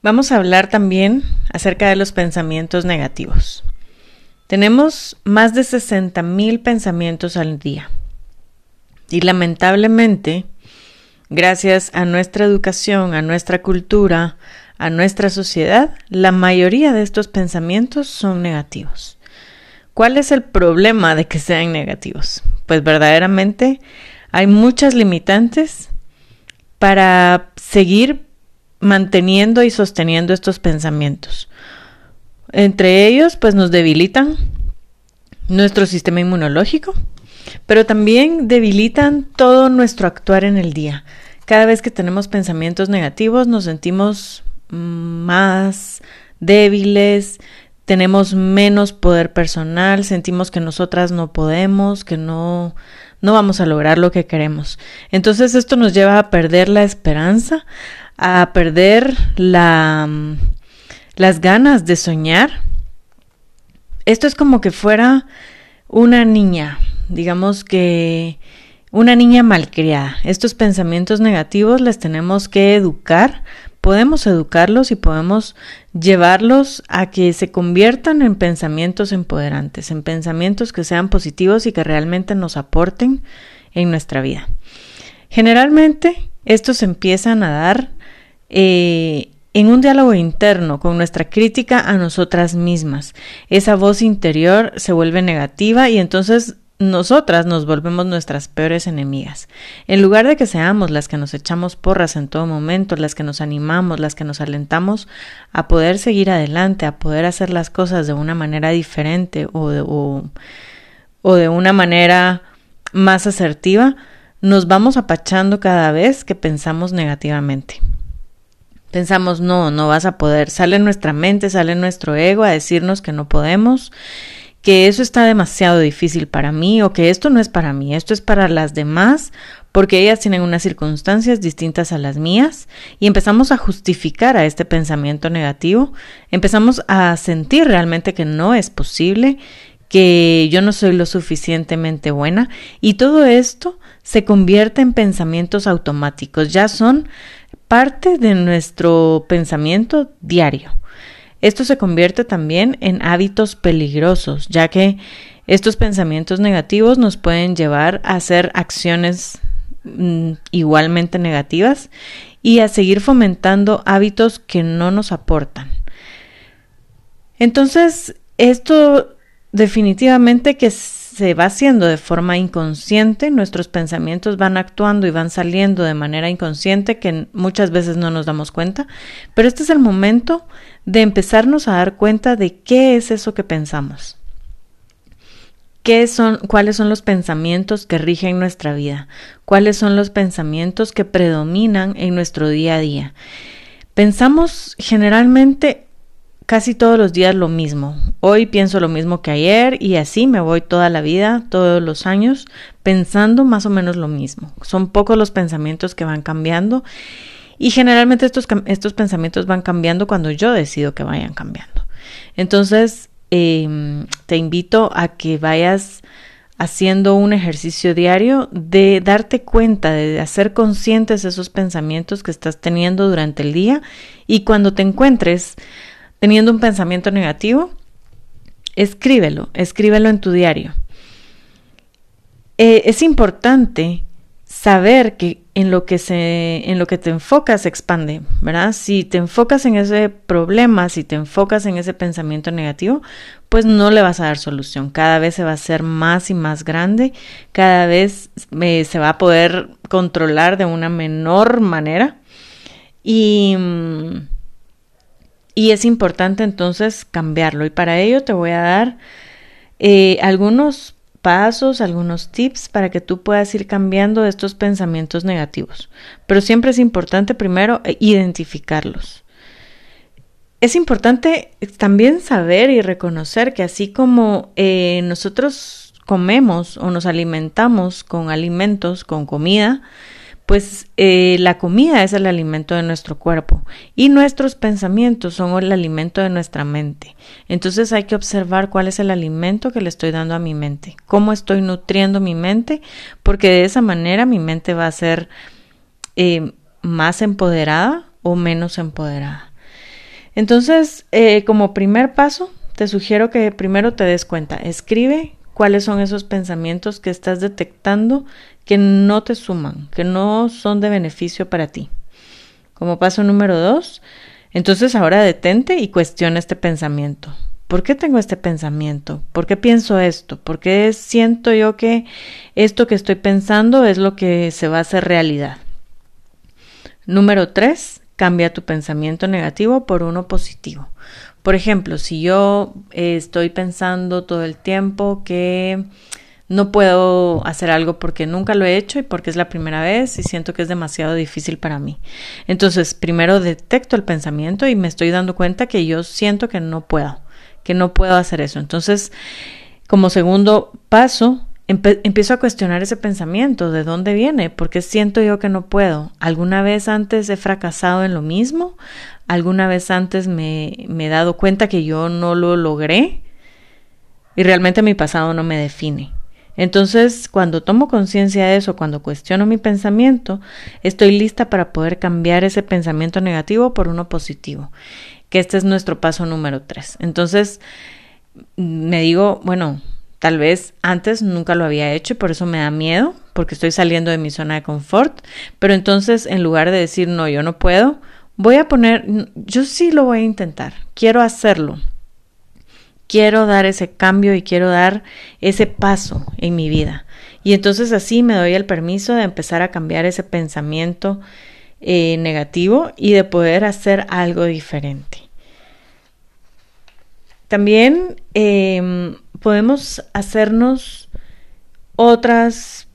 Vamos a hablar también acerca de los pensamientos negativos. Tenemos más de 60 mil pensamientos al día. Y lamentablemente, gracias a nuestra educación, a nuestra cultura, a nuestra sociedad, la mayoría de estos pensamientos son negativos. ¿Cuál es el problema de que sean negativos? Pues verdaderamente hay muchas limitantes para seguir manteniendo y sosteniendo estos pensamientos. Entre ellos, pues nos debilitan nuestro sistema inmunológico, pero también debilitan todo nuestro actuar en el día. Cada vez que tenemos pensamientos negativos nos sentimos más débiles, tenemos menos poder personal, sentimos que nosotras no podemos, que no no vamos a lograr lo que queremos. Entonces esto nos lleva a perder la esperanza, a perder la, las ganas de soñar. Esto es como que fuera una niña, digamos que una niña malcriada. Estos pensamientos negativos les tenemos que educar podemos educarlos y podemos llevarlos a que se conviertan en pensamientos empoderantes, en pensamientos que sean positivos y que realmente nos aporten en nuestra vida. Generalmente estos empiezan a dar eh, en un diálogo interno con nuestra crítica a nosotras mismas. Esa voz interior se vuelve negativa y entonces nosotras nos volvemos nuestras peores enemigas. En lugar de que seamos las que nos echamos porras en todo momento, las que nos animamos, las que nos alentamos a poder seguir adelante, a poder hacer las cosas de una manera diferente o de, o de una manera más asertiva, nos vamos apachando cada vez que pensamos negativamente. Pensamos, no, no vas a poder. Sale nuestra mente, sale nuestro ego a decirnos que no podemos que eso está demasiado difícil para mí o que esto no es para mí, esto es para las demás porque ellas tienen unas circunstancias distintas a las mías y empezamos a justificar a este pensamiento negativo, empezamos a sentir realmente que no es posible, que yo no soy lo suficientemente buena y todo esto se convierte en pensamientos automáticos, ya son parte de nuestro pensamiento diario. Esto se convierte también en hábitos peligrosos, ya que estos pensamientos negativos nos pueden llevar a hacer acciones mm, igualmente negativas y a seguir fomentando hábitos que no nos aportan. Entonces, esto definitivamente que se va haciendo de forma inconsciente, nuestros pensamientos van actuando y van saliendo de manera inconsciente que muchas veces no nos damos cuenta, pero este es el momento de empezarnos a dar cuenta de qué es eso que pensamos. ¿Qué son, cuáles son los pensamientos que rigen nuestra vida? ¿Cuáles son los pensamientos que predominan en nuestro día a día? Pensamos generalmente casi todos los días lo mismo. Hoy pienso lo mismo que ayer y así me voy toda la vida, todos los años, pensando más o menos lo mismo. Son pocos los pensamientos que van cambiando y generalmente estos, estos pensamientos van cambiando cuando yo decido que vayan cambiando. Entonces, em, te invito a que vayas haciendo un ejercicio diario de darte cuenta, de hacer conscientes esos pensamientos que estás teniendo durante el día y cuando te encuentres teniendo un pensamiento negativo, escríbelo, escríbelo en tu diario. Eh, es importante saber que en lo que se en lo que te enfocas se expande, ¿verdad? Si te enfocas en ese problema, si te enfocas en ese pensamiento negativo, pues no le vas a dar solución. Cada vez se va a hacer más y más grande, cada vez eh, se va a poder controlar de una menor manera y mm, y es importante entonces cambiarlo. Y para ello te voy a dar eh, algunos pasos, algunos tips para que tú puedas ir cambiando estos pensamientos negativos. Pero siempre es importante primero eh, identificarlos. Es importante también saber y reconocer que así como eh, nosotros comemos o nos alimentamos con alimentos, con comida, pues eh, la comida es el alimento de nuestro cuerpo y nuestros pensamientos son el alimento de nuestra mente. Entonces hay que observar cuál es el alimento que le estoy dando a mi mente, cómo estoy nutriendo mi mente, porque de esa manera mi mente va a ser eh, más empoderada o menos empoderada. Entonces, eh, como primer paso, te sugiero que primero te des cuenta, escribe cuáles son esos pensamientos que estás detectando que no te suman, que no son de beneficio para ti. Como paso número dos, entonces ahora detente y cuestiona este pensamiento. ¿Por qué tengo este pensamiento? ¿Por qué pienso esto? ¿Por qué siento yo que esto que estoy pensando es lo que se va a hacer realidad? Número tres, cambia tu pensamiento negativo por uno positivo. Por ejemplo, si yo eh, estoy pensando todo el tiempo que no puedo hacer algo porque nunca lo he hecho y porque es la primera vez y siento que es demasiado difícil para mí. Entonces, primero detecto el pensamiento y me estoy dando cuenta que yo siento que no puedo, que no puedo hacer eso. Entonces, como segundo paso, empiezo a cuestionar ese pensamiento, ¿de dónde viene? ¿Por qué siento yo que no puedo? ¿Alguna vez antes he fracasado en lo mismo? ¿Alguna vez antes me, me he dado cuenta que yo no lo logré? Y realmente mi pasado no me define. Entonces, cuando tomo conciencia de eso, cuando cuestiono mi pensamiento, estoy lista para poder cambiar ese pensamiento negativo por uno positivo, que este es nuestro paso número tres. Entonces, me digo, bueno, tal vez antes nunca lo había hecho y por eso me da miedo, porque estoy saliendo de mi zona de confort, pero entonces en lugar de decir, no, yo no puedo, voy a poner, yo sí lo voy a intentar, quiero hacerlo quiero dar ese cambio y quiero dar ese paso en mi vida. Y entonces así me doy el permiso de empezar a cambiar ese pensamiento eh, negativo y de poder hacer algo diferente. También em, podemos hacernos otras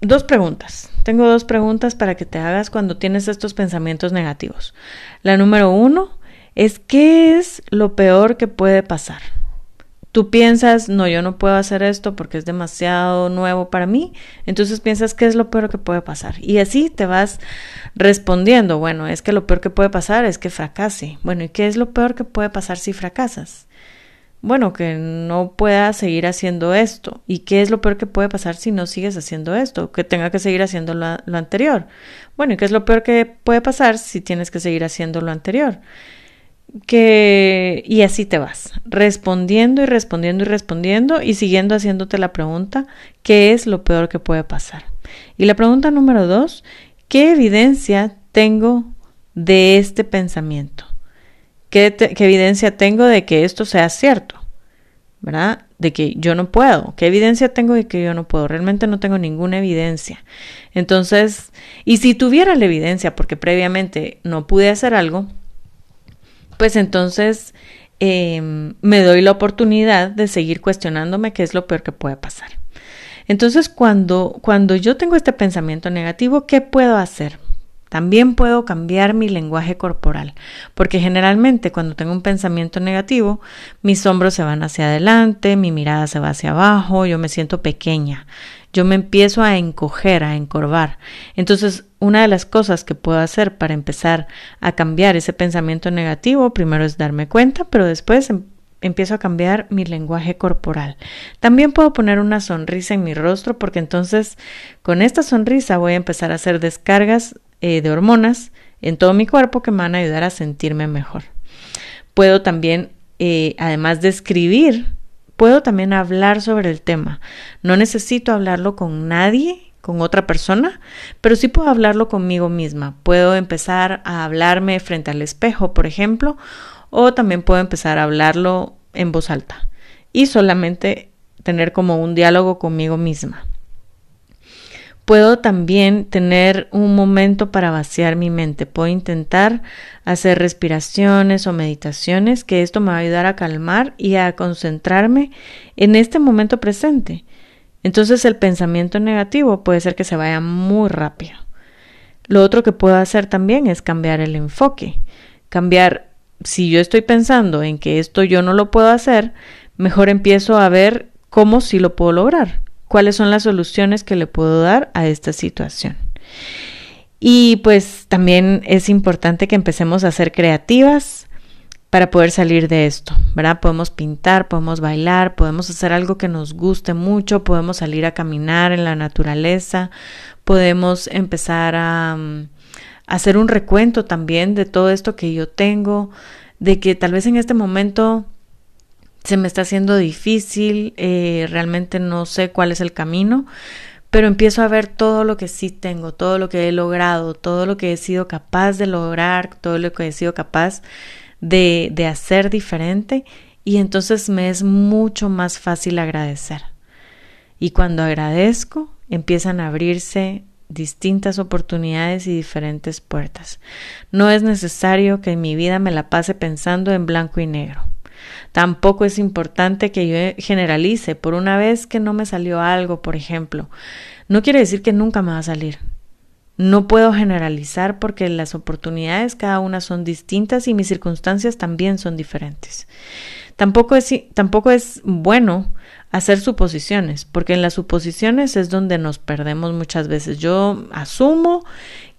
dos preguntas. Tengo dos preguntas para que te hagas cuando tienes estos pensamientos negativos. La número uno es ¿qué es lo peor que puede pasar? Tú piensas, no, yo no puedo hacer esto porque es demasiado nuevo para mí, entonces piensas qué es lo peor que puede pasar. Y así te vas respondiendo, bueno, es que lo peor que puede pasar es que fracase. Bueno, ¿y qué es lo peor que puede pasar si fracasas? Bueno, que no puedas seguir haciendo esto. ¿Y qué es lo peor que puede pasar si no sigues haciendo esto? Que tenga que seguir haciendo lo, lo anterior. Bueno, ¿y qué es lo peor que puede pasar si tienes que seguir haciendo lo anterior? Que y así te vas, respondiendo y respondiendo y respondiendo y siguiendo haciéndote la pregunta, ¿qué es lo peor que puede pasar? Y la pregunta número dos, ¿qué evidencia tengo de este pensamiento? ¿Qué, ¿Qué, evidencia tengo de que esto sea cierto? ¿Verdad? De que yo no puedo. ¿Qué evidencia tengo de que yo no puedo? Realmente no tengo ninguna evidencia. Entonces, y si tuviera la evidencia porque previamente no pude hacer algo, pues entonces em, me doy la oportunidad de seguir cuestionándome qué es lo peor que puede pasar. Entonces, cuando, cuando yo tengo este pensamiento negativo, ¿qué puedo hacer? También puedo cambiar mi lenguaje corporal, porque generalmente cuando tengo un pensamiento negativo, mis hombros se van hacia adelante, mi mirada se va hacia abajo, yo me siento pequeña, yo me empiezo a encoger, a encorvar. Entonces, una de las cosas que puedo hacer para empezar a cambiar ese pensamiento negativo, primero es darme cuenta, pero después em, empiezo a cambiar mi lenguaje corporal. También puedo poner una sonrisa en mi rostro porque entonces con esta sonrisa voy a empezar a hacer descargas eh, de hormonas en todo mi cuerpo que me van a ayudar a sentirme mejor. Puedo también, eh, además de escribir, puedo también hablar sobre el tema. No necesito hablarlo con nadie, con otra persona, pero sí puedo hablarlo conmigo misma. Puedo empezar a hablarme frente al espejo, por ejemplo, o también puedo empezar a hablarlo en voz alta y solamente tener como un diálogo conmigo misma. Puedo también tener un momento para vaciar mi mente. Puedo intentar hacer respiraciones o meditaciones, que esto me va a ayudar a calmar y a concentrarme en este momento presente. Entonces el pensamiento negativo puede ser que se vaya muy rápido. Lo otro que puedo hacer también es cambiar el enfoque. Cambiar, si yo estoy pensando en que esto yo no lo puedo hacer, mejor empiezo a ver cómo sí lo puedo lograr cuáles son las soluciones que le puedo dar a esta situación. Y pues también es importante que empecemos a ser creativas para poder salir de esto, ¿verdad? Podemos pintar, podemos bailar, podemos hacer algo que nos guste mucho, podemos salir a caminar en la naturaleza, podemos empezar a, mm, hacer un recuento también de todo esto que yo tengo, de que tal vez en este momento se me está haciendo difícil, eh, realmente no sé cuál es el camino, pero empiezo a ver todo lo que sí tengo, todo lo que he logrado, todo lo que he sido capaz de lograr, todo lo que he sido capaz de, de hacer diferente y entonces me es mucho más fácil agradecer. Y cuando agradezco, empiezan a abrirse distintas oportunidades y diferentes puertas. No es necesario que en mi vida me la pase pensando en blanco y negro. Tampoco es importante que yo generalice por una vez que no me salió algo, por ejemplo. No quiere decir que nunca me va a salir. No puedo generalizar porque las oportunidades cada una son distintas y mis circunstancias también son diferentes. Tampoco es, tampoco es bueno hacer suposiciones, porque en las suposiciones es donde nos perdemos muchas veces. Yo asumo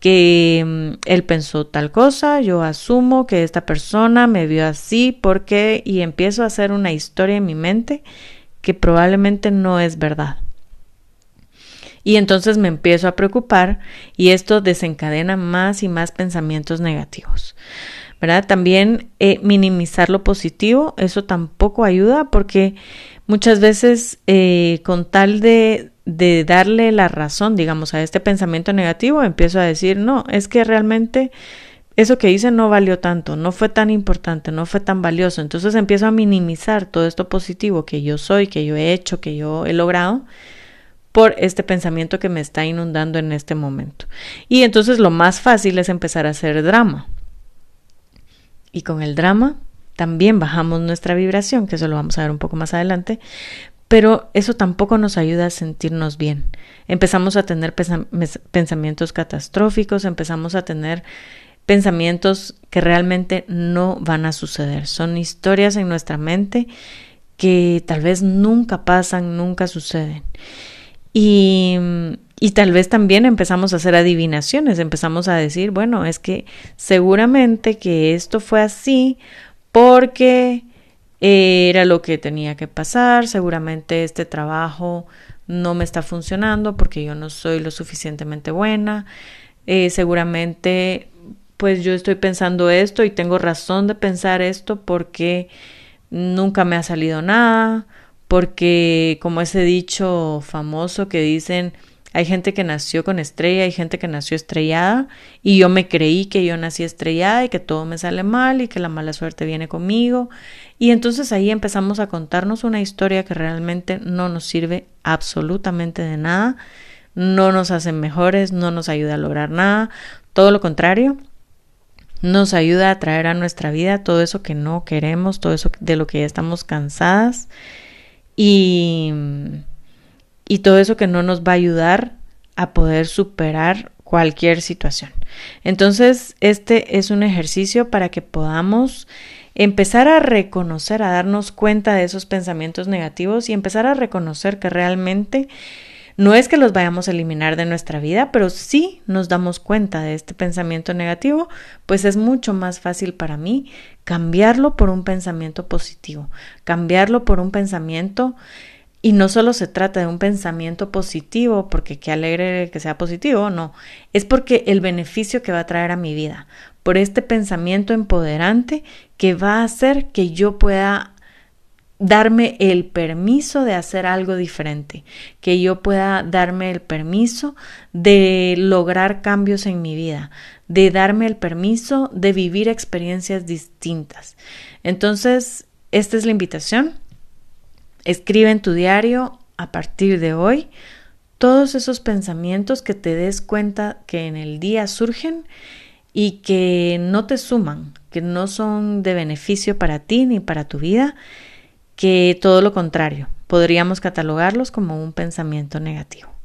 que mm, él pensó tal cosa, yo asumo que esta persona me vio así, porque y empiezo a hacer una historia en mi mente que probablemente no es verdad. Y entonces me empiezo a preocupar y esto desencadena más y más pensamientos negativos. ¿Verdad? También eh, minimizar lo positivo, eso tampoco ayuda porque muchas veces eh, con tal de de darle la razón, digamos, a este pensamiento negativo, empiezo a decir, no, es que realmente eso que hice no valió tanto, no fue tan importante, no fue tan valioso. Entonces empiezo a minimizar todo esto positivo que yo soy, que yo he hecho, que yo he logrado por este pensamiento que me está inundando en este momento. Y entonces lo más fácil es empezar a hacer drama. Y con el drama también bajamos nuestra vibración, que eso lo vamos a ver un poco más adelante, pero eso tampoco nos ayuda a sentirnos bien. Empezamos a tener pensamientos catastróficos, empezamos a tener pensamientos que realmente no van a suceder. Son historias en nuestra mente que tal vez nunca pasan, nunca suceden. Y, tal vez también empezamos a hacer adivinaciones, empezamos a decir, bueno, es que seguramente que esto fue así porque era lo que tenía que pasar, seguramente este trabajo no me está funcionando porque yo no soy lo suficientemente buena, eh, seguramente pues yo estoy pensando esto y tengo razón de pensar esto porque nunca me ha salido nada, porque como ese dicho famoso que dicen hay gente que nació con estrella, hay gente que nació estrellada y yo me creí que yo nací estrellada y que todo me sale mal y que la mala suerte viene conmigo. Y entonces ahí empezamos a contarnos una historia que realmente no nos sirve absolutamente de nada, no nos hace mejores, no nos ayuda a lograr nada, todo lo contrario, nos ayuda a traer a nuestra vida todo eso que no queremos, todo eso de lo que ya estamos cansadas y y todo eso que no nos va a ayudar a poder superar cualquier situación. Entonces, este es un ejercicio para que podamos empezar a reconocer, a darnos cuenta de esos pensamientos negativos y empezar a reconocer que realmente no es que los vayamos a eliminar de nuestra vida, pero sí nos damos cuenta de este pensamiento negativo, pues es mucho más fácil para mí cambiarlo por un pensamiento positivo, cambiarlo por un pensamiento y no solo se trata de un pensamiento positivo, porque qué alegre que sea positivo, no, es porque el beneficio que va a traer a mi vida, por este pensamiento empoderante que va a hacer que yo pueda darme el permiso de hacer algo diferente, que yo pueda darme el permiso de lograr cambios en mi vida, de darme el permiso de vivir experiencias distintas. Entonces, esta es la invitación Escribe en tu diario a partir de hoy todos esos pensamientos que te des cuenta que en el día surgen y que no te suman, que no son de beneficio para ti ni para tu vida, que todo lo contrario, podríamos catalogarlos como un pensamiento negativo.